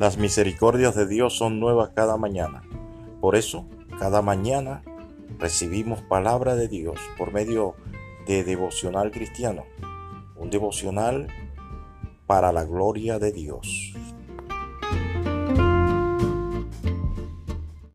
Las misericordias de Dios son nuevas cada mañana. Por eso, cada mañana recibimos palabra de Dios por medio de devocional cristiano. Un devocional para la gloria de Dios.